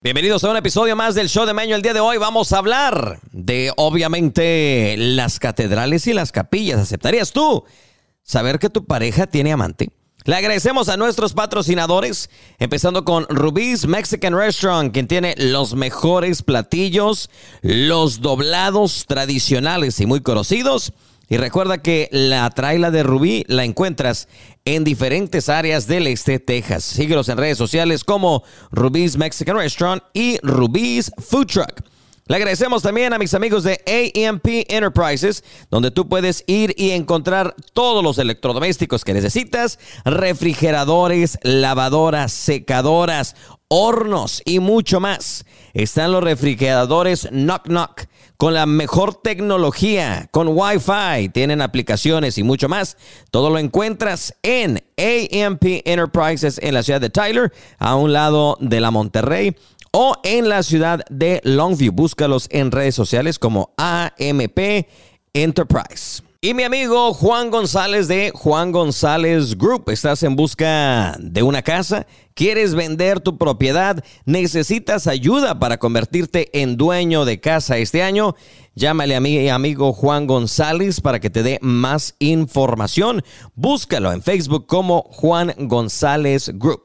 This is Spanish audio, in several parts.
Bienvenidos a un episodio más del show de Meño. El día de hoy vamos a hablar de, obviamente, las catedrales y las capillas. ¿Aceptarías tú saber que tu pareja tiene amante? Le agradecemos a nuestros patrocinadores, empezando con Rubí's Mexican Restaurant, quien tiene los mejores platillos, los doblados tradicionales y muy conocidos. Y recuerda que la traila de Rubí la encuentras en diferentes áreas del este Texas. Síguelos en redes sociales como Rubí's Mexican Restaurant y Rubí's Food Truck. Le agradecemos también a mis amigos de AMP Enterprises, donde tú puedes ir y encontrar todos los electrodomésticos que necesitas, refrigeradores, lavadoras, secadoras, hornos y mucho más. Están los refrigeradores Knock Knock con la mejor tecnología, con Wi-Fi, tienen aplicaciones y mucho más. Todo lo encuentras en AMP Enterprises en la ciudad de Tyler, a un lado de la Monterrey o en la ciudad de Longview. Búscalos en redes sociales como AMP Enterprise. Y mi amigo Juan González de Juan González Group, ¿estás en busca de una casa? ¿Quieres vender tu propiedad? ¿Necesitas ayuda para convertirte en dueño de casa este año? Llámale a mi amigo Juan González para que te dé más información. Búscalo en Facebook como Juan González Group.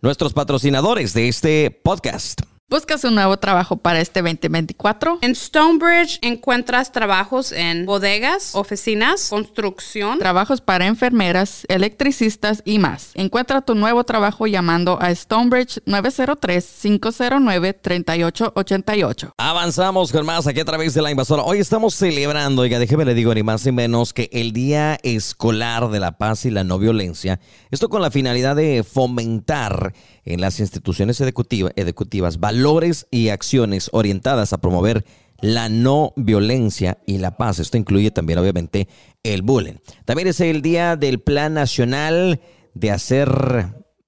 Nuestros patrocinadores de este podcast. ¿Buscas un nuevo trabajo para este 2024? En Stonebridge encuentras trabajos en bodegas, oficinas, construcción, trabajos para enfermeras, electricistas y más. Encuentra tu nuevo trabajo llamando a Stonebridge 903-509-3888. Avanzamos con más aquí a través de la invasora. Hoy estamos celebrando, oiga, déjeme le digo ni más ni menos que el Día Escolar de la Paz y la No Violencia. Esto con la finalidad de fomentar en las instituciones educativas valores y acciones orientadas a promover la no violencia y la paz. Esto incluye también, obviamente, el bullying. También es el día del Plan Nacional de hacer,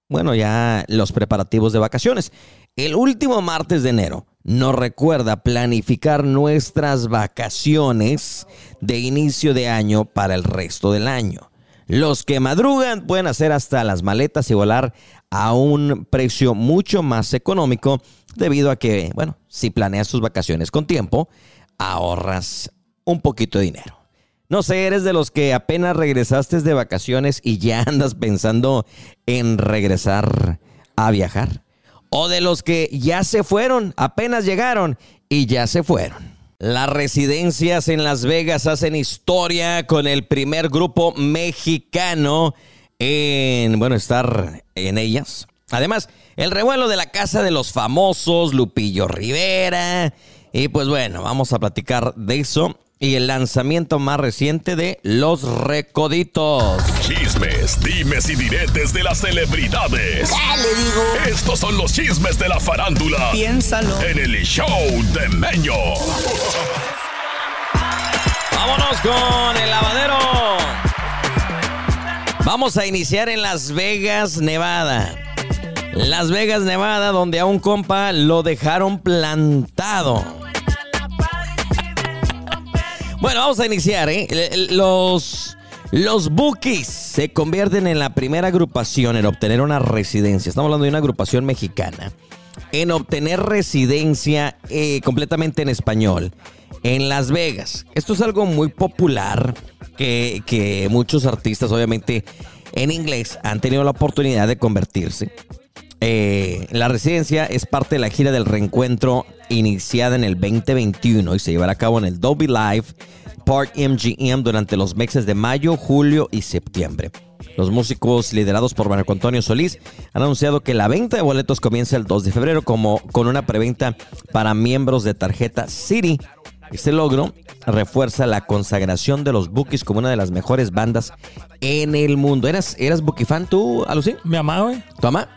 bueno, ya los preparativos de vacaciones. El último martes de enero nos recuerda planificar nuestras vacaciones de inicio de año para el resto del año. Los que madrugan pueden hacer hasta las maletas y volar a un precio mucho más económico debido a que, bueno, si planeas tus vacaciones con tiempo, ahorras un poquito de dinero. No sé, eres de los que apenas regresaste de vacaciones y ya andas pensando en regresar a viajar. O de los que ya se fueron, apenas llegaron y ya se fueron. Las residencias en Las Vegas hacen historia con el primer grupo mexicano en, bueno, estar en ellas. Además, el revuelo de la casa de los famosos, Lupillo Rivera. Y pues bueno, vamos a platicar de eso y el lanzamiento más reciente de Los Recoditos. Chismes, dimes y diretes de las celebridades. le digo? Estos son los chismes de la farándula. Piénsalo. En el show de Meño. Vámonos con el lavadero. Vamos a iniciar en Las Vegas, Nevada. Las Vegas, Nevada, donde a un compa lo dejaron plantado. Bueno, vamos a iniciar, ¿eh? Los, los Bookies se convierten en la primera agrupación en obtener una residencia. Estamos hablando de una agrupación mexicana. En obtener residencia eh, completamente en español en Las Vegas. Esto es algo muy popular que, muchos artistas, obviamente, en inglés han tenido la oportunidad de convertirse. Eh, la residencia es parte de la gira del reencuentro iniciada en el 2021 y se llevará a cabo en el Dolby Live Park MGM durante los meses de mayo, julio y septiembre. Los músicos liderados por Marco Antonio Solís han anunciado que la venta de boletos comienza el 2 de febrero como con una preventa para miembros de tarjeta City este logro refuerza la consagración de los Bookies como una de las mejores bandas en el mundo. ¿Eras, eras Bookie fan tú, Alucín? Mi mamá, güey. ¿Tu mamá?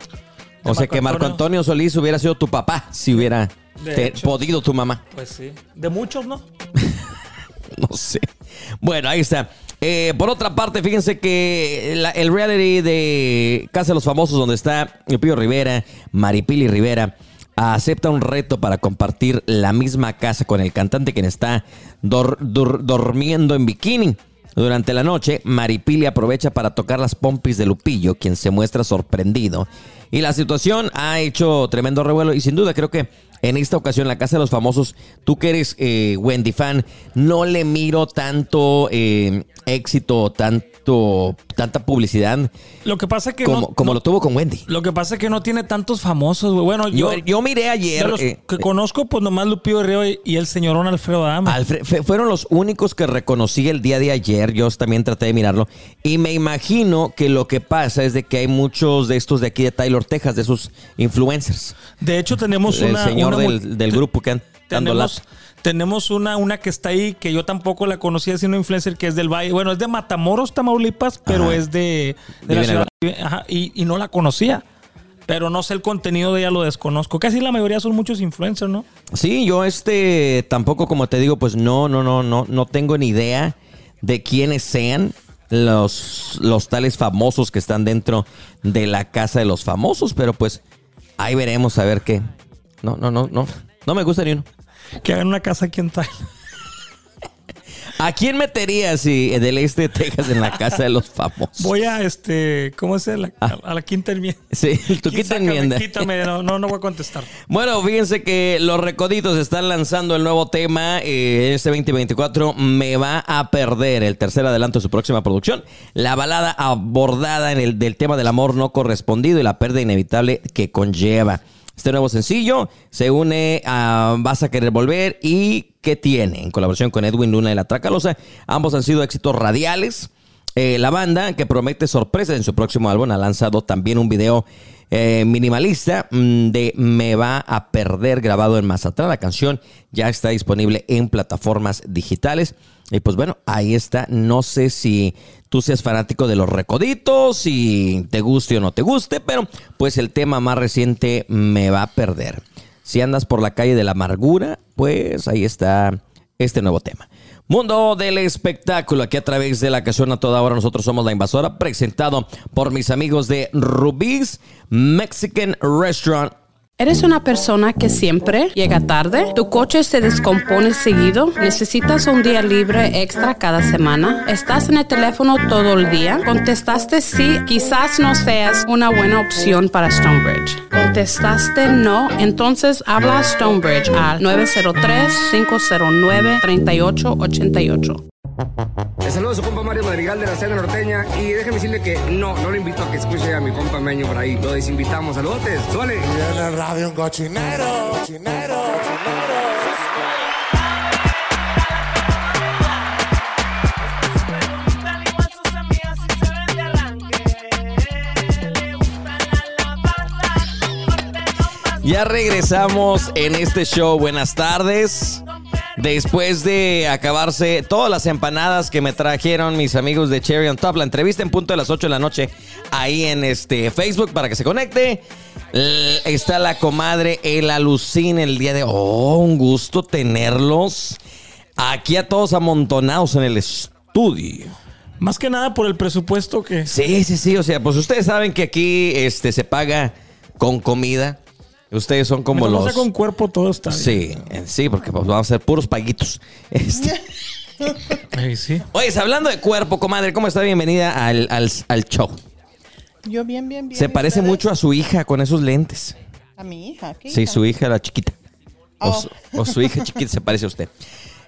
O sea que Marco Antonio Solís hubiera sido tu papá si hubiera podido tu mamá. Pues sí. De muchos, ¿no? no sé. Bueno, ahí está. Eh, por otra parte, fíjense que el reality de Casa de los Famosos, donde está Pío Rivera, Maripili Rivera, acepta un reto para compartir la misma casa con el cantante quien está durmiendo en bikini. Durante la noche, Maripili aprovecha para tocar las pompis de Lupillo, quien se muestra sorprendido. Y la situación ha hecho tremendo revuelo y sin duda creo que en esta ocasión la Casa de los Famosos, tú que eres eh, Wendy fan, no le miro tanto eh, éxito, tanto tanta publicidad Lo que pasa es que como, no, como no- lo tuvo con Wendy. Lo que pasa es que no tiene tantos famosos, güey. Bueno, Yo, yo, yo miré ayer... de los eh, que conozco, pues nomás Lupillo Río y, y el señorón Alfredo Adame. Alfre- fe- fueron los únicos que reconocí el día de ayer. Yo también traté de mirarlo. Y me imagino que lo que pasa es de que hay muchos de estos de aquí de Taylor, Texas, de esos influencers. De hecho, tenemos el una. señor del, grupo que han dando Tenemos, una, una que está ahí que yo tampoco la conocía, siendo influencer, que es del Valle. Bueno, es de Matamoros, Tamaulipas, pero Ajá. es de, la ciudad. Ajá, y, y no la conocía. Pero no sé el contenido de ella, lo desconozco. Casi la mayoría son muchos influencers, ¿no? Sí, yo este tampoco, como te digo, pues no, no, no, no, no tengo ni idea de quiénes sean los, los tales famosos que están dentro de la casa de los famosos, pero pues ahí veremos a ver qué. No, no, no, no. No me gusta ni uno. Que hagan una casa aquí en Tyler. ¿A quién meterías si del este de Texas en la casa de los famosos? Voy a, este, ¿cómo se la, Ah. a la quinta enmienda. Sí, tu Sácame, enmienda. Quítame, no, no, no voy a contestar. Bueno, fíjense que los recoditos están lanzando el nuevo tema. eh, este 2024 me va a perder el tercer adelanto de su próxima producción. La balada abordada en el del tema del amor no correspondido y la pérdida inevitable que conlleva. Este nuevo sencillo se une a Vas a querer volver y ¿Qué tiene? En colaboración con Edwin Luna y La Tracalosa. Ambos han sido éxitos radiales. Eh, la banda, que promete sorpresas en su próximo álbum, ha lanzado también un video eh, minimalista mm, de Me va a perder grabado en Mazatlán. La canción ya está disponible en plataformas digitales. Y pues bueno, ahí está. No sé si tú seas fanático de los recoditos, si te guste o no te guste, pero pues el tema más reciente Me va a perder. Si andas por la calle de la amargura, pues ahí está este nuevo tema. Mundo del espectáculo, aquí a través de la canción a toda hora, nosotros somos la invasora, presentado por mis amigos de Rubí's Mexican Restaurant. ¿Eres una persona que siempre llega tarde? ¿Tu coche se descompone seguido? ¿Necesitas un día libre extra cada semana? ¿Estás en el teléfono todo el día? ¿Contestaste sí? Quizás no seas una buena opción para Stonebridge. ¿Contestaste no? Entonces habla a Stonebridge al 903-509-3888. Le saludo a su compa Mario Madrigal de la Cena Norteña y déjeme decirle que no, no le invito a que escuche a mi compa Meño por ahí. Lo desinvitamos. Saludotes, suele. Y en el radio un cochinero, cochinero, cochinero. Ya regresamos en este show. Buenas tardes. Después de acabarse todas las empanadas que me trajeron mis amigos de Cherry on Top, la entrevista en punto de las 8 de la noche ahí en este Facebook para que se conecte. Está la comadre El Alucín el día de Oh, un gusto tenerlos aquí a todos amontonados en el estudio. Más que nada por el presupuesto que. Sí, sí, sí. O sea, pues ustedes saben que aquí este, se paga con comida. Ustedes son como Mientras no los. con cuerpo todo está bien. Sí, eh, sí, porque pues, vamos a ser puros paguitos. Este- sí. Oye, hablando de cuerpo, comadre, ¿cómo está? Bienvenida al, al- al show. Yo bien, bien, bien. Se ¿y parece ustedes? mucho a su hija con esos lentes. A mi hija. ¿qué Sí, hija? su hija, la chiquita. O, Oh. su, o su hija chiquita se parece a usted.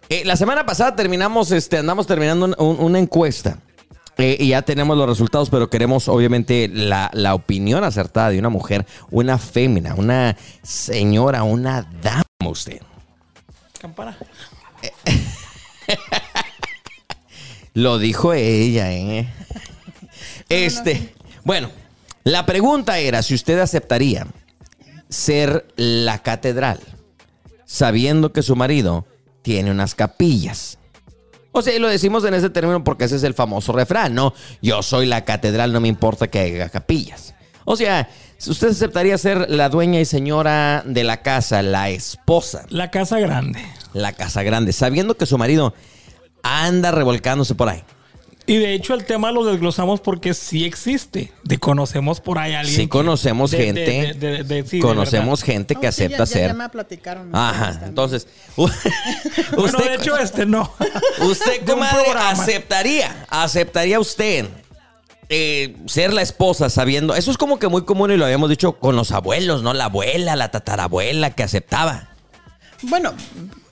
Eh, la semana pasada terminamos, este, andamos terminando un- un- una encuesta. Eh, y ya tenemos los resultados, pero queremos obviamente la, la opinión acertada de una mujer, una fémina, una señora, una dama, usted. Campana. Lo dijo ella, ¿eh? Este, bueno, la pregunta era si usted aceptaría ser la catedral, sabiendo que su marido tiene unas capillas. O sea, y lo decimos en ese término porque ese es el famoso refrán, ¿no? Yo soy la catedral, no me importa que haya capillas. O sea, si usted aceptaría ser la dueña y señora de la casa, la esposa, La casa grande. la casa grande, sabiendo que su marido anda revolcándose por ahí. Y de hecho el tema lo desglosamos porque sí existe. De conocemos por ahí a alguien. Sí que- conocemos de- de- gente, de- de- de- sí, conocemos gente que No, sí, acepta ya, ya- ser. Ya me platicaron. Ajá, entonces, Bueno, usted, de hecho este no. usted comadre, aceptaría, aceptaría usted eh, ser la esposa sabiendo, eso es como que muy común y lo habíamos dicho con los abuelos, ¿no? La abuela, la tatarabuela que aceptaba. Bueno,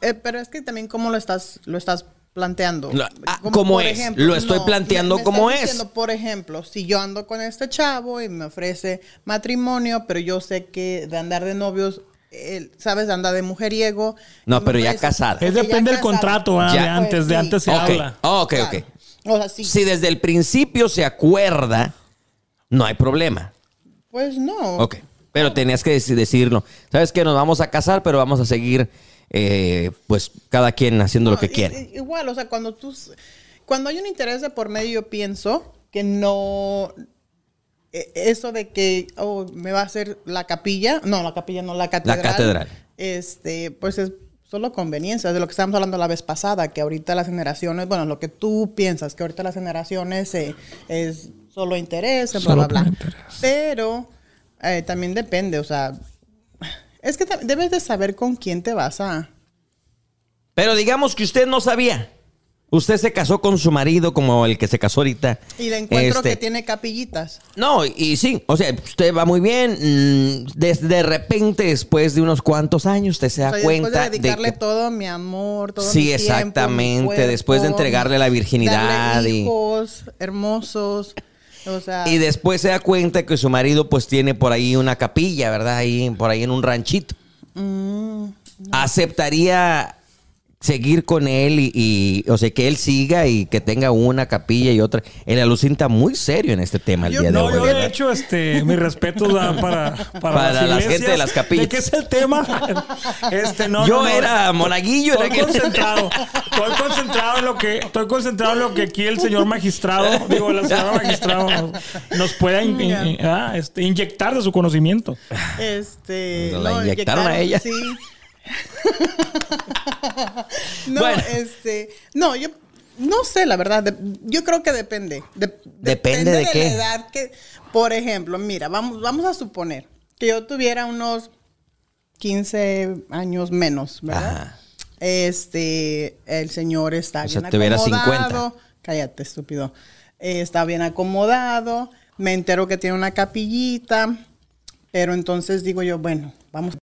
eh, pero es que también cómo lo estás, lo estás planteando. Lo- ah, ¿cómo es? Lo estoy planteando me- me como es. diciendo, por ejemplo, si yo ando con este chavo y me ofrece matrimonio, pero yo sé que de andar de novios, él, ¿sabes? Anda de mujeriego. No, pero ya casada. Es depende del contrato ah, Ya. de antes, de sí. antes se ok, habla. ok, Claro. ok. O sea, sí. Si desde el principio se acuerda, no hay problema. Pues no. Ok. Pero tenías que deci- decirlo. ¿Sabes que Nos vamos a casar, pero vamos a seguir, eh, pues, cada quien haciendo lo que quiere. Igual, o sea, cuando tú, cuando hay un interés de por medio, yo pienso que no, e- eso de que oh, me va a hacer la capilla, no, la capilla no, la catedral. catedral. Este, pues es solo conveniencia, de lo que estábamos hablando la vez pasada, que ahorita las generaciones, bueno, lo que tú piensas, que ahorita las generaciones eh, es solo interés, bla, Solo bla, por bla. interés. Pero eh, también depende, o sea, es que debes de saber con quién te vas a... Pero digamos que usted no sabía. Usted se casó con su marido como el que se casó ahorita. Y le encuentro Este, que tiene capillitas. No, y sí, o sea, usted va muy bien. mm, de, de repente, después de unos cuantos años, usted se da O sea, y después cuenta de dedicarle que... todo mi amor, todo Sí, mi tiempo, mi exactamente, cuerpo, después de entregarle la virginidad darle y- hijos hermosos, o sea, Y después se da cuenta que su marido pues tiene por ahí una capilla, ¿verdad? Ahí, por ahí en un ranchito. Mm, ¿Aceptaría seguir con él y, y, o sea, que él siga y que tenga una capilla y otra? El alucín está muy serio en este tema el Yo- día de No, hoy. yo ¿verdad? de hecho, este, mi respeto para, para, Para las la gente de las capillas. ¿De qué es el tema? Este, no, Yo no, no. era monaguillo. Estoy era que- concentrado. Estoy concentrado en lo que estoy concentrado en lo que aquí el señor magistrado, digo, la señora magistrado nos pueda in- in- in- ah, este, inyectar de su conocimiento. este, Nos la inyectaron a ella. Sí. no, Bueno. este, no, yo no sé, la verdad, de- yo creo que depende. De- ¿Depende de qué? la edad que, por ejemplo, mira, vamos, vamos a suponer que yo tuviera unos 15 años menos, ¿verdad? Ajá. Este, el señor está O bien acomodado. 50. Cállate, estúpido. Eh, está bien acomodado. Me entero que tiene una capillita. Pero entonces digo yo, bueno, vamos.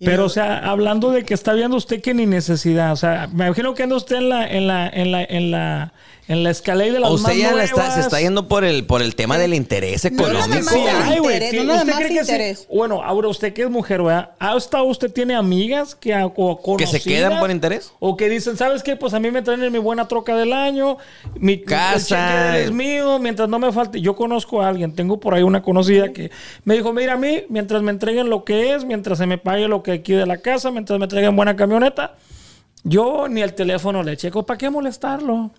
Pero, o sea, hablando de que está viendo usted que ni necesidad. O sea, me imagino que anda usted en la, en la, en la, en la, en la escalera de las O usted más ya la está- se nuevas. está yendo por el, por el tema del interés No, nada económico. más Sí, del hay, güey. interés, ¿Qué- no nada ¿Usted más cree que sí? interés. Bueno, ahora usted que es mujer, ¿verdad? ¿Ha estado usted tiene amigas que o ¿Que se quedan conocidas? por interés? O que dicen, ¿sabes qué? Pues a mí me traen en mi buena troca del año, mi Casa. es mío, mientras no me falte. Yo conozco a alguien, tengo por ahí una conocida que me dijo, mira a mí, mientras me entreguen lo que es, mientras se me pague lo que aquí de la casa, mientras me entreguen buena camioneta, yo ni el teléfono le checo. ¿Para qué molestarlo?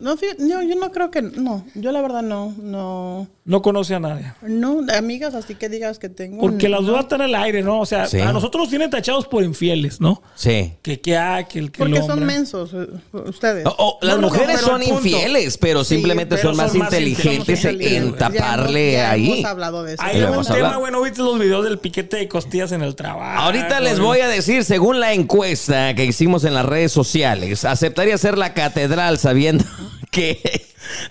No, fí- no, yo no creo que. No, yo la verdad no. No. No conoce a nadie. No, amigas así que digas que tengo. Porque las dudas están en el aire, ¿no? O sea, Sí. a nosotros nos tienen tachados por infieles, ¿no? Sí. Que que ah, que el que el Porque son hombre. mensos eh, ustedes. Las No, no, no, mujeres son el infieles, pero Sí, simplemente pero son más son más inteligentes inteligentes. en taparle ya ahí. Hemos hablado de eso. Hubo un tema, hablado. bueno, viste los videos del piquete de costillas en el trabajo. Ahorita les voy a decir, según la encuesta que hicimos en las redes sociales, ¿aceptaría ser la catedral sabiendo que,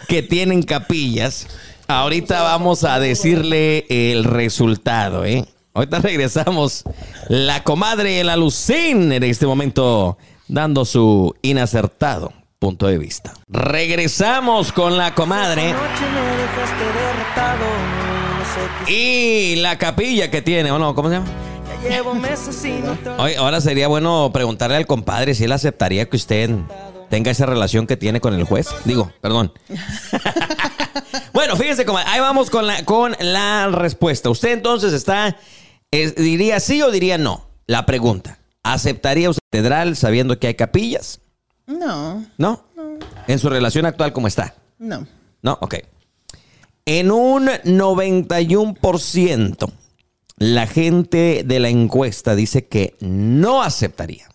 que tienen capillas? Ahorita vamos a decirle el resultado, ¿eh? Ahorita regresamos. La comadre la Lucín en este momento dando su inacertado punto de vista. Regresamos con la comadre. Y la capilla que tiene, ¿o no? ¿Cómo se llama? Ahora sería bueno preguntarle al compadre si él aceptaría que usted tenga esa relación que tiene con el juez. Digo, perdón. bueno, fíjense, comadre, ahí vamos con la, con la respuesta. Usted entonces está, es- diría sí o diría no. La pregunta, ¿aceptaría usted catedral sabiendo que hay capillas? No, ¿No? En su relación actual, ¿cómo está? no. No, ok. En un 91%, la gente de la encuesta dice que no aceptaría.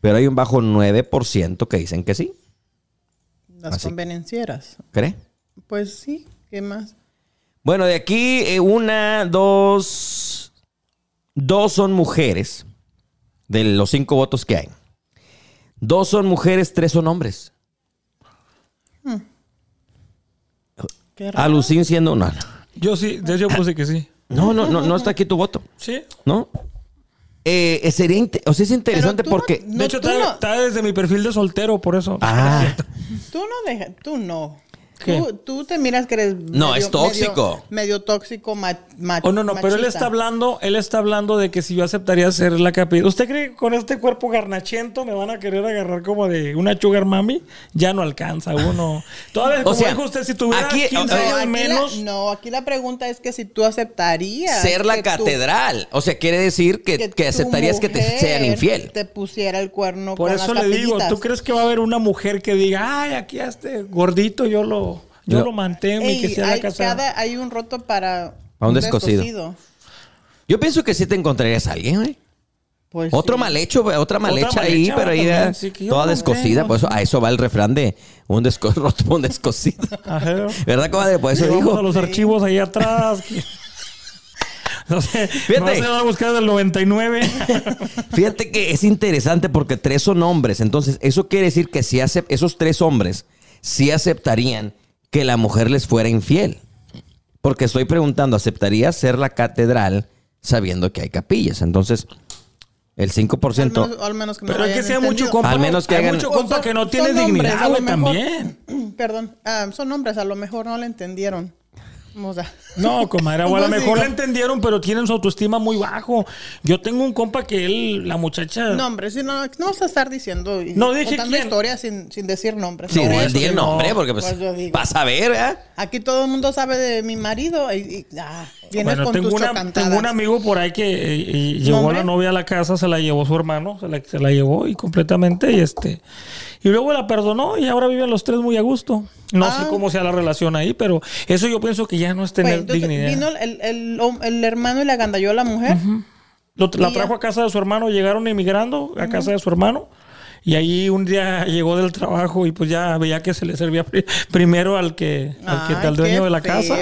Pero hay un bajo 9% que dicen que sí. Las Así. convenencieras. ¿Cree? Pues sí, ¿qué más? Bueno, de aquí eh, una, dos, dos son mujeres, de los cinco votos que hay. Dos son mujeres, tres son hombres. Qué raro. Alucín siendo una. Yo sí, de hecho puse que sí. No, no, no, no está aquí tu voto, Sí. ¿no? Eh, eh, sería, o sea, es interesante no- porque... No, de hecho, tú está, no- está desde mi perfil de soltero, por eso. Ah, Tú no dejas, tú no. ¿Qué? Tú, tú te miras que eres No, es tóxico. Medio, medio tóxico, ma- ma- Oh, no, no, pero él está hablando, él está hablando de que si yo aceptaría ser la capilla. ¿Usted cree que con este cuerpo garnachento me van a querer agarrar como de una sugar mami? Ya no alcanza uno. Todavía, como sea, dijo usted, si tuviera aquí- 15 eh, años Aquí la- menos... no, aquí la pregunta es que si tú aceptarías ser la catedral. O sea, quiere decir que, que aceptarías que te sean infiel. Te pusiera el cuerno Por con eso las le digo. ¿tú crees que va a haber una mujer que diga, ay, aquí a este gordito yo lo, yo No. lo mantengo y que sea la hay, casa? cada- hay un roto para Para un descosido. Yo pienso que sí te encontrarías a alguien, güey. Pues Otro sí. mal hecho, otra mal hecha ahí, hecha, pero ahí también, eh, sí, toda no descosida. Por eso, sí. a eso va el refrán de un desco roto, un descosido. Ajá. ¿Verdad, comadre? Por eso Y dijo. a los archivos ahí atrás. No sé, Fíjate. no se va a buscar del 99. Fíjate que es interesante porque tres son hombres. Entonces, eso quiere decir que si esos tres hombres sí aceptarían que la mujer les fuera infiel. Porque estoy preguntando, ¿aceptarías ser la catedral sabiendo que hay capillas? Entonces, el Al 5%. menos, al menos que me Pero es que sea mucho compa. Al menos que hay hagan- mucho O compa que no tiene hombres, dignidad, a lo güey, mejor- también. Perdón, ah, son hombres, a lo mejor no le entendieron. O sea, No, comadre, o a lo mejor la entendieron, pero tienen su autoestima muy bajo. Yo tengo un compa que él, la muchacha. No, hombre, si no, no vas a estar diciendo y No dije contando quién. historias sin, sin decir nombres. Sí, No, di- es di que el no. nombre, porque pues, Pues vas a ver, ¿eh? Aquí todo el mundo sabe de mi marido y, y ah, vienes Bueno, con tengo, tus una- tengo un amigo por ahí que eh, eh, llevó a la novia a la casa, se la llevó su hermano, se la, se la llevó y completamente y este y luego la perdonó y ahora viven los tres muy a gusto. No Ah. sé cómo sea la relación ahí, pero eso yo pienso que ya no es tener Pues, dignidad. Vino el, el, el hermano y le agandalló a la mujer. Lo- la trajo a casa de su hermano, llegaron emigrando a casa de su hermano. Y ahí un día llegó del trabajo y pues ya veía que se le servía pri- primero al que, al, que, Ay, al dueño de la casa.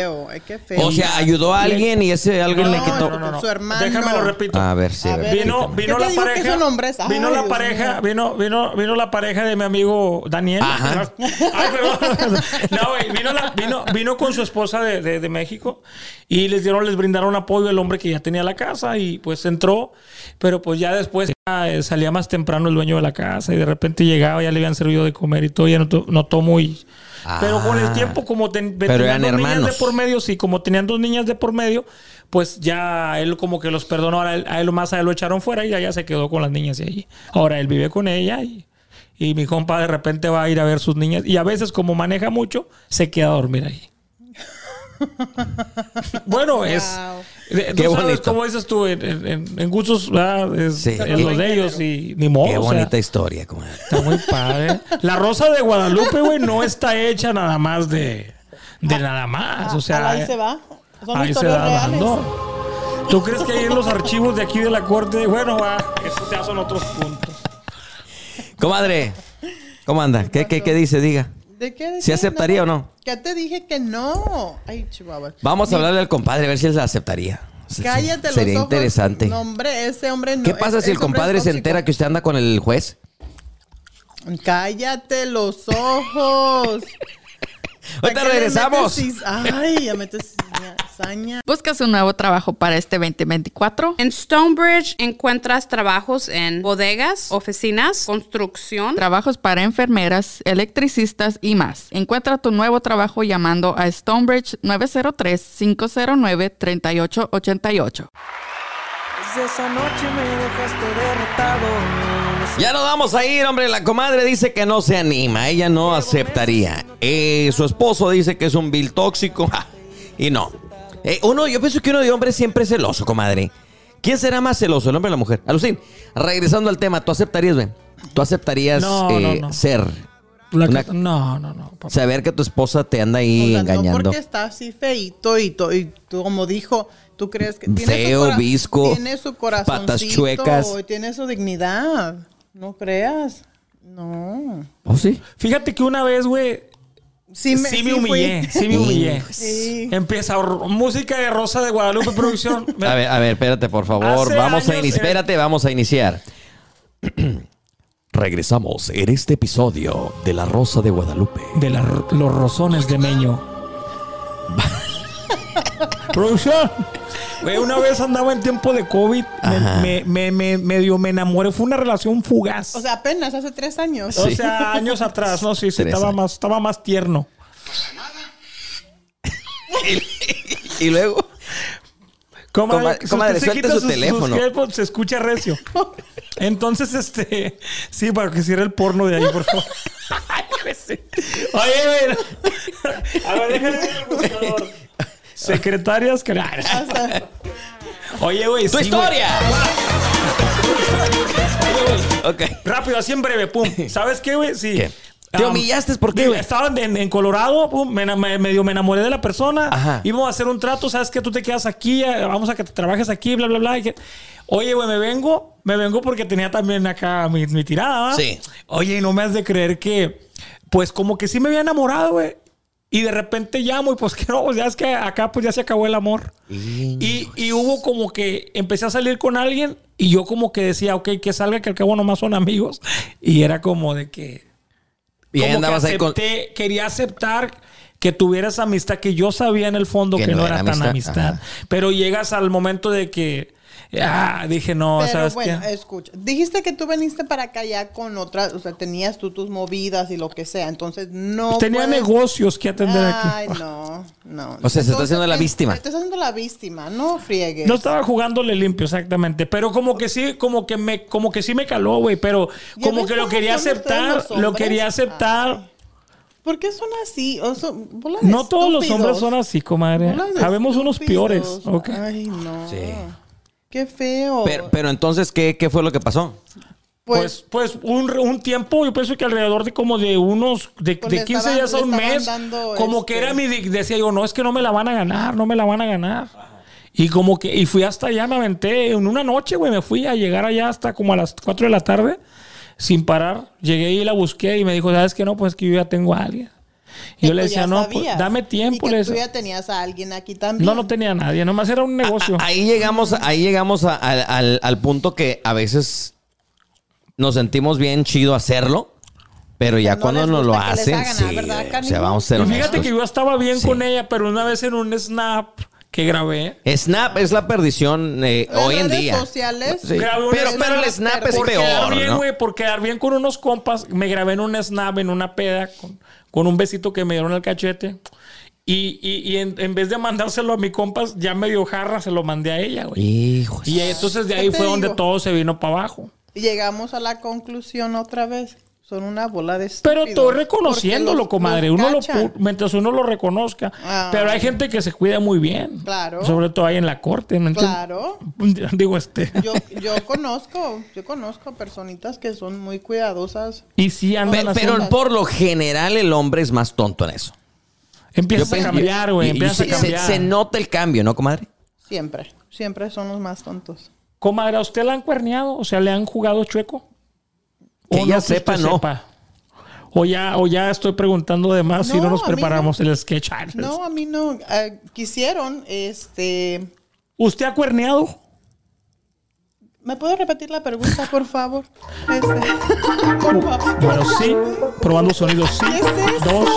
qué feo. O sea, ayudó a alguien y ese alguien le quitó. no, no. Su hermano. Déjame lo repito. A ver, sí, A ver. Vino, vino la pareja. Ay, vino la Dios pareja, vino, vino, vino la pareja de mi amigo Daniel. Ajá. Ay, perdón. No, güey, vino, la- vino, vino con su esposa de, de- de México y les dieron, les brindaron apoyo el hombre que ya tenía la casa y pues entró, pero pues ya después salía más temprano el dueño de la casa y de repente llegaba, ya le habían servido de comer y todo, ya notó, notó muy. Pero con el Ah. tiempo, como ten- Pero tenían eran dos niñas hermanos. de por medio, sí, como tenían dos niñas de por medio, pues ya él como que los perdonó, ahora él- a él más a él lo echaron fuera y ya se quedó con las niñas de allí. Ahora él vive con ella y, y mi compa de repente va a ir a ver sus niñas y a veces como maneja mucho, se queda a dormir ahí. bueno, es... Wow. Qué tú sabes, bonito. como dices tú, en, en- en gustos, ¿verdad? Es, Sí. es los de ellos y ni modo. Qué o sea, bonita historia, comadre. Está muy padre. La rosa de Guadalupe, güey, no está hecha nada más de, de nada más. O sea, ahí se va. Son ahí se va reales. dando. ¿Tú crees que ahí en los archivos de aquí de la corte? Bueno, va, esos ya son otros puntos. Comadre, ¿cómo anda? ¿Qué, qué, qué dice? Diga. ¿De qué? de ¿Sí qué? aceptaría o no? Ya te dije que no. Ay, chihuahua. Vamos a hablarle al compadre a ver si él la aceptaría. Cállate los Sería ojos. interesante. No, hombre, ese hombre no. ¿Qué pasa si el compadre se entera que usted anda con el juez? Cállate los ojos. Ahorita ¿Para qué le regresamos. Ay, ya metes ¿Buscas un nuevo trabajo para este 2024? En Stonebridge encuentras trabajos en bodegas, oficinas, construcción, Trabajos para enfermeras, electricistas y más. Encuentra tu nuevo trabajo llamando a Stonebridge 903-509-3888. Ya nos vamos a ir, hombre. La comadre dice que no se anima. Ella no aceptaría. Eh, su esposo dice que es un vil tóxico. Ja, y no. Eh, uno, yo pienso que uno de hombre siempre es celoso, comadre. ¿Quién será más celoso, el hombre o la mujer? Alucín, regresando al tema, ¿tú aceptarías, güey? ¿Tú aceptarías No, eh, no, no. ser? La Una- ca- no, no, no. papá. Saber que tu esposa te anda O ahí sea, No engañando. porque está así feito y, to- y tú, como dijo, tú crees que tiene Feo, cora- visco, tiene su corazoncito patas chuecas. y tiene su dignidad. No creas. No. ¿Oh, sí? Fíjate que una vez, güey, Sí me, sí me sí fui. humillé, sí me humillé. Sí. Empieza música de Rosa de Guadalupe Producción. A ver, a ver, espérate, por favor. Hace Vamos a iniciar. eh. Espérate, vamos a iniciar. Regresamos en este episodio de La Rosa de Guadalupe. De la- los rosones de Meño. Producción. Güey, una vez andaba en tiempo de COVID, me, me, me, me- medio me enamoré. Fue una relación fugaz. O sea, apenas hace tres años. O sea, años atrás, no, sí, sí, Tres estaba años. más, estaba más tierno. Y luego. Comadre, comadre, quita su sus- sus teléfono. headphones, se escucha recio. Entonces, este, sí, para que cierre el porno de ahí, por favor. Ay, pues sí. Oye, mira. A ver, déjale ver el buscador. Secretarias que. Oye, güey. ¡Tu sí, historia! ok. Rápido, así en breve, pum. ¿Sabes qué, güey? Sí. ¿Qué? ¿Te Um, humillaste? ¿Por qué, digo, güey? Estaba en, en Colorado, pum, me, medio me enamoré de la persona. Ajá. Íbamos a hacer un trato, ¿sabes qué? Tú te quedas aquí, eh, vamos a que te trabajes aquí, bla, bla, bla. que- Oye, güey, me vengo, me vengo porque tenía también acá mi, mi tirada, ¿va? Sí. Oye, y no me has de creer que, pues como que sí me había enamorado, güey. Y de repente llamo y pues que no, pues ya es que acá pues ya se acabó el amor. Y, y hubo como que empecé a salir con alguien y yo como que decía, ok, que salga, que al cabo nomás son amigos. Y era como de que... Y como que andabas ahí con. acepté- Quería aceptar que tuvieras amistad que yo sabía en el fondo que, no, era, tan amistad. amistad. Ajá. Pero llegas al momento de que... Ah, dije, no, Pero ¿sabes bueno, qué? escucha. Dijiste que tú viniste para acá ya con otras, o sea, tenías tú tus movidas y lo que sea. Entonces no. Pues tenía puedes- negocios que atender Ay, aquí. no, no. O sea, se está haciendo la eh, víctima. Te estás haciendo la víctima, no friegues. No estaba jugándole limpio, exactamente. Pero como que sí, como que me, como que sí me caló, güey. Pero ¿Ya como que lo quería aceptar, lo quería aceptar. Ay. ¿Por qué son así? O son No todos los hombres son así, comadre. Sabemos unos peores. Ay, no. Sí. Qué feo. Pero, pero entonces, ¿qué, ¿qué fue lo que pasó? Pues, pues un, un tiempo, yo pienso que alrededor de como de unos, de, Pues de le 15 estaban- días a un mes, como que este- era mi, decía yo, no, es que no me la van a ganar, no me la van a ganar. Y como que, y fui hasta allá, me aventé en una noche, güey, me fui a llegar allá hasta como a las 4 de la tarde, sin parar. Llegué y la busqué y me dijo, ¿sabes qué? No, pues que yo ya tengo a alguien. Y yo le decía, no, pues, dame Y tiempo. que le tú ya tenías a alguien aquí también. No, no tenía nadie, nomás era un negocio. Ahí llegamos, ahí llegamos a- al- al, al punto que a veces nos sentimos bien chido hacerlo, pero ya no cuando nos lo hacen, hagan, sí, ¿ah, verdad, güey, o sea, vamos a ser Y fíjate que yo estaba bien Sí. con ella, pero una vez en un snap que grabé, Snap es la perdición eh, hoy en redes día. sociales. Sí. Grabé Pero, snap pero el snap es por quedar peor, bien, ¿no? güey, por quedar bien con unos compas, me grabé en un snap, en una peda, con, con un besito que me dieron al cachete. Y, y- y en, en vez de mandárselo a mi compas, ya medio jarra, se lo mandé a ella, güey. Hijo. Y entonces de ¿Qué ahí fue donde todo se vino para abajo. Llegamos a la conclusión otra vez. Son una bola de Pero estúpidos. estoy reconociéndolo, Porque los- comadre. Uno lo, mientras uno lo reconozca. Ah. Pero hay gente que se cuida muy bien. Claro. Sobre todo ahí en la corte. Claro. Digo, este. Yo, yo conozco, yo conozco personitas que son muy cuidadosas. Y sí andan Pe- así. pero por lo general el hombre es más tonto en eso. Empiezas Yo a cambiar, güey. se, a cambiar. se- se nota el cambio, ¿no, comadre? Siempre, siempre son los más tontos. Comadre, ¿a usted la han cuerneado? O sea, ¿le han jugado chueco? Que ¿O ella usted sepa, no. O ya, o ya estoy preguntando de más si no No, nos preparamos el sketch. Ah, No, a mí no. eh, quisieron, este... ¿Usted ha cuerneado? ¿Me puede repetir la pregunta, por favor? Este, por favor. Bueno, sí. Probando sonidos, sí. ¿Qué es eso? Dos.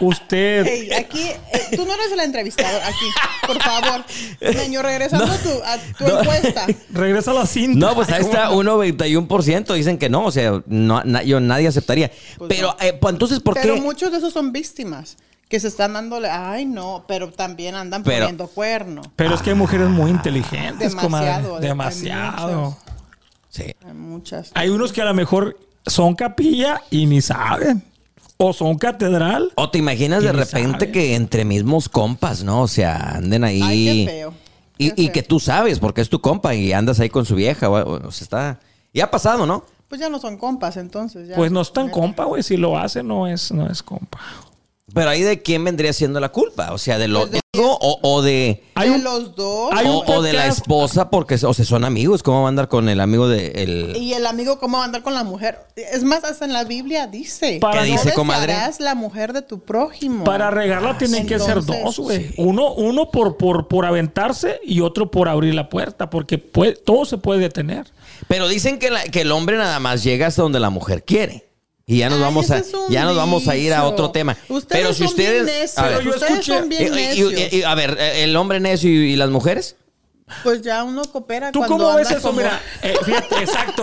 Usted. Ey, aquí, eh, tú no eres el entrevistador, aquí, por favor. Meño, regresando a tu, a tu encuesta. Regresa a la cinta. No, pues ahí está un 91%. Dicen que no, o sea, no, na- yo, nadie aceptaría. Pues pero, no. eh, pues, entonces, ¿por Pero qué? muchos de esos son víctimas que se están dándole, ay no, pero también andan Pero- poniendo cuerno. Pero es que hay mujeres muy inteligentes, Demasiado, comadre. Demasiado. Sí. Hay muchas. Hay unos que a lo mejor son capilla y ni saben. O son catedral. O te imaginas de repente sabe. que entre mismos compas, ¿no? O sea, anden ahí. Ay, qué feo. Y, Qué y feo. que tú sabes, porque es tu compa y andas ahí con su vieja. O, o sea, está. Y ha pasado, ¿no? Pues ya no son compas, entonces. Ya. Pues no es tan compa, güey. Si lo hace, no es, no es compa. Pero ahí de quién vendría siendo la culpa. O sea, de, lo- Pues o, o de Hay de un- los dos. hay un o, o de la esposa porque o sea, son amigos, ¿cómo va a andar con el amigo de el Y el amigo, ¿cómo va a andar con la mujer? Es más, hasta en la Biblia dice: Para- ¿Qué no dice, comadre? desearás la mujer de tu prójimo. Para regarla tienen que ser dos, güey. sí. Uno, uno por, por, por aventarse y otro por abrir la puerta, porque puede- todo se puede detener. Pero dicen que, la- que el hombre nada más llega hasta donde la mujer quiere. Y ya nos Ay, vamos a ya nos vamos a ir a otro tema. Ustedes Pero si son bien ustedes necios, a ver, Pero yo ustedes escuché- son bien y- y- necios. y- y- a ver, el hombre necio y, y las mujeres? Pues ya uno coopera ¿Tú cuando cómo ves eso? como- Mira, eh, fíjate, exacto.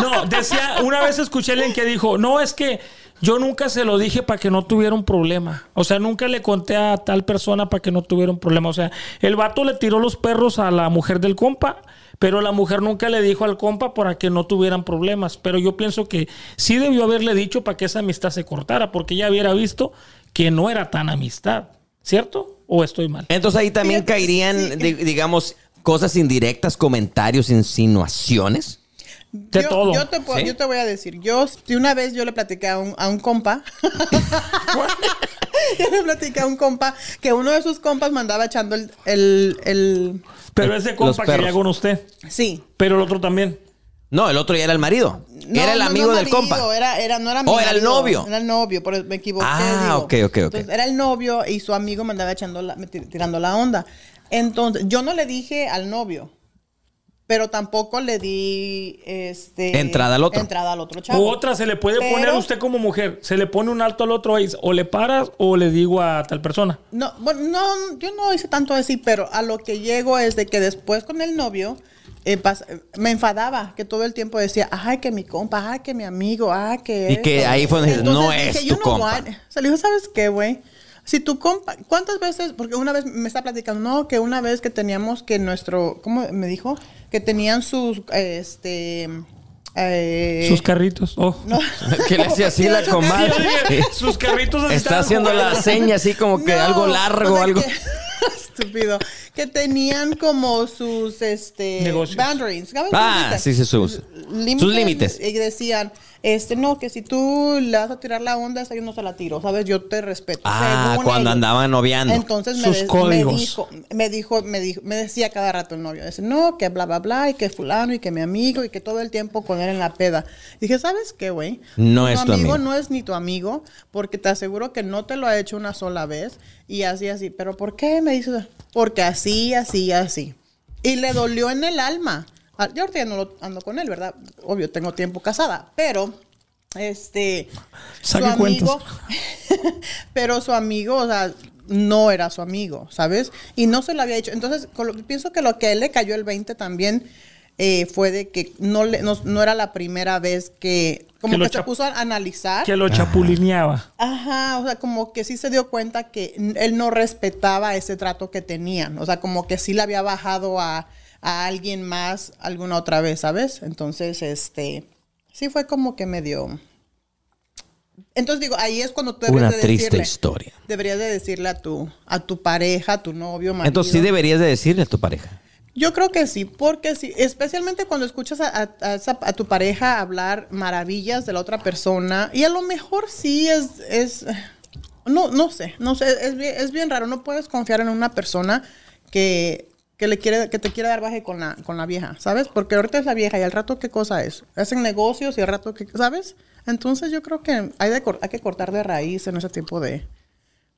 No, decía, una vez escuché a alguien que dijo, no, es que yo nunca se lo dije para que no tuviera un problema. O sea, nunca le conté a tal persona para que no tuviera un problema. O sea, el vato le tiró los perros a la mujer del compa, pero la mujer nunca le dijo al compa para que no tuvieran problemas. Pero yo pienso que sí debió haberle dicho para que esa amistad se cortara, porque ya hubiera visto que no era tan amistad. ¿Cierto? ¿O estoy mal? Entonces ahí también caerían, digamos, cosas indirectas, comentarios, insinuaciones. De yo, todo. Yo te, puedo- ¿Sí? yo te voy a decir, yo si una vez yo le platiqué a un, a un compa, yo le platiqué a un compa que uno de sus compas mandaba echando el, el, el- Pero ese compa quería con usted. sí. Pero el otro también. No, el otro ya era el marido. No, era el no, amigo no del marido, compa. Era, era, no era mi Oh, era el marido, novio. Era el novio, por eso me equivoqué. Ah, digo. ok, ok, ok. Entonces, era el novio y su amigo me andaba echando la, tirando la onda. Entonces, yo no le dije al novio, pero tampoco le di este Entrada al otro. Entrada al otro chavo. O otra, se le puede Pero- poner a usted como mujer. Se le pone un alto al otro ahí. O le paras o le digo a tal persona. No, bueno, no, yo no hice tanto así, pero a lo que llego es de que después con el novio eh, pas- me enfadaba, que todo el tiempo decía, ay, que mi compa, ay, que mi amigo, ay, que Y que esto". ahí fue donde no dije, es "You tu know compa". what?". O sea, le digo, ¿sabes qué, güey? Si tu compa, ¿cuántas veces? Porque una vez me está platicando, no, que una vez que teníamos que nuestro, ¿cómo me dijo? Que tenían sus, este, eh, Sus carritos. Oh. no. Que le hacía así la comadre. Sus carritos Está haciendo la seña así como que No, algo largo, o sea algo. que- estúpido. Que tenían como sus este Negocios. boundaries. ¿sabes? Ah, Límites. sí, sí, sus- sus límites. Y decían, este, no, que si tú le vas a tirar la onda, esa yo no se la tiro, ¿sabes? Yo te respeto. Ah, según cuando ellos. andaban noviando. Entonces me, Sus de- me códigos. dijo, me dijo, me dijo, me decía cada rato el novio, dice, no, que bla, bla, bla, y que fulano, y que mi amigo, y que todo el tiempo con él en la peda. Dije, ¿sabes qué, güey? No es tu amigo. no es ni tu amigo, porque te aseguro que no te lo ha hecho una sola vez, y así, así. ¿Pero por qué? Me dice, porque así, así, así. Y le dolió en el alma. Ah, Yo ahorita ya no lo ando con él, ¿verdad? Obvio, tengo tiempo casada, pero este Saque su amigo, pero su amigo, o sea, no era su amigo, ¿sabes? Y no se lo había hecho. Entonces, lo- pienso que lo que a él le cayó el 20 también eh, fue de que no, le, no, no era la primera vez que, como Que se puso a analizar. Que lo chapulineaba. Ajá, o sea, como que sí se dio cuenta que él no respetaba ese trato que tenían. O sea, como que sí le había bajado a, a alguien más alguna otra vez, ¿sabes? Entonces, este, sí fue como que medio... Entonces digo, ahí es cuando tú deberías Una de triste decirle, historia. Deberías de decirle a tu, a tu pareja, a tu novio, marido. Entonces sí deberías de decirle a tu pareja. Yo creo que sí, porque sí, especialmente cuando escuchas a, a- a tu pareja hablar maravillas de la otra persona, y a lo mejor sí es, es no, no sé, no sé, es es bien raro, no puedes confiar en una persona que, que le quiere, que te quiere dar baje con la, con la vieja, ¿sabes? Porque ahorita es la vieja y al rato qué cosa es, hacen negocios y al rato qué, ¿sabes? Entonces yo creo que hay, de hay que cortar de raíz en ese tipo de,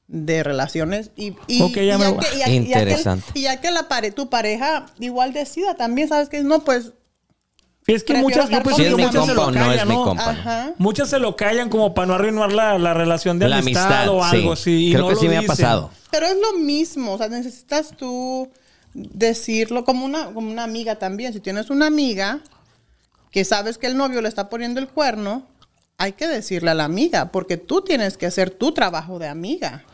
de relaciones y, y, Ok, ya y me ya voy. que- y ya- que- Interesante. y ya que la pare, tu pareja igual decida también, ¿sabes qué? No, pues, Es que muchas, yo pienso Si que es mi muchas se compa lo o no es callan, mi ¿no? compa. ¿no? ajá. Muchas se lo callan como para no arruinar la, la relación de La amistad, o sí. algo así. y Creo no que lo sí me ha pasado. Pero es lo mismo, o sea, necesitas tú decirlo como una, como una amiga también. Si tienes una amiga que sabes que el novio le está poniendo el cuerno, hay que decirle a la amiga, porque tú tienes que hacer tu trabajo de amiga.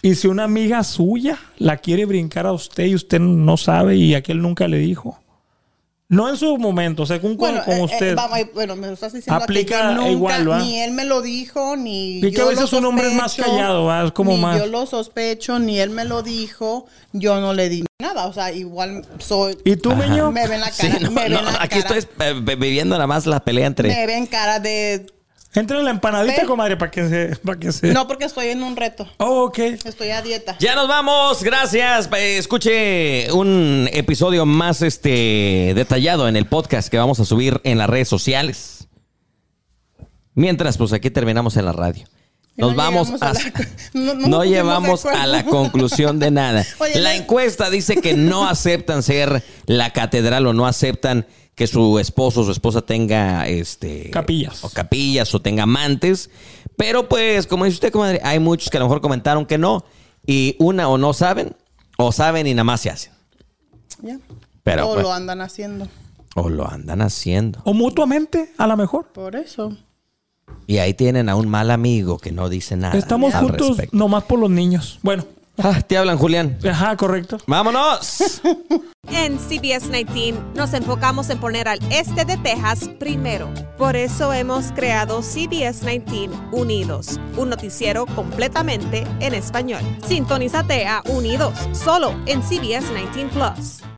Y si una amiga suya la quiere brincar a usted y usted no sabe y aquel nunca le dijo. No en su momento, según con, Bueno, con eh, eh, usted. vamos, eh, bueno, me lo estás diciendo Aplica que nunca, igual, ¿va? ni él me lo dijo, ni Y que yo a veces lo un hombre es más sospecho, callado, ¿va? Es como ni más- yo lo sospecho, ni él me lo dijo, yo no le di nada, o sea, igual soy... ¿Y tú, Meño? Me ven la Sí, cara, no, me ven no, la aquí cara, estoy eh, viviendo nada más la pelea entre... me ven cara de Entra en la empanadita, Ve. comadre, para que se. Para que se... No, porque estoy en un reto. Oh, ok. Estoy a dieta. Ya nos vamos, gracias. Eh, Escuche un episodio más este detallado en el podcast que vamos a subir en las redes sociales. Mientras, pues aquí terminamos en la radio. Nos no vamos a, a la- no- no llevamos a la conclusión de nada. Oye, la encuesta dice que no aceptan ser la catedral o no aceptan que su esposo o su esposa tenga este Capillas. o capillas o tenga amantes. Pero pues, como dice usted, comadre, hay muchos que a lo mejor comentaron que no. Y una o no saben, o saben y nada más se hacen. Ya. Pero, o pues, lo andan haciendo. o lo andan haciendo. O mutuamente, a lo mejor. Por eso. Y ahí tienen a un mal amigo que no dice nada. Estamos al juntos respecto. nomás por los niños. Bueno, Ah, te hablan, Julián. ajá, correcto. ¡Vámonos! En CBS 19 nos enfocamos en poner al este de Texas primero. Por eso hemos creado CBS 19 Unidos, un noticiero completamente en español. Sintonízate a Unidos, solo en CBS 19 Plus.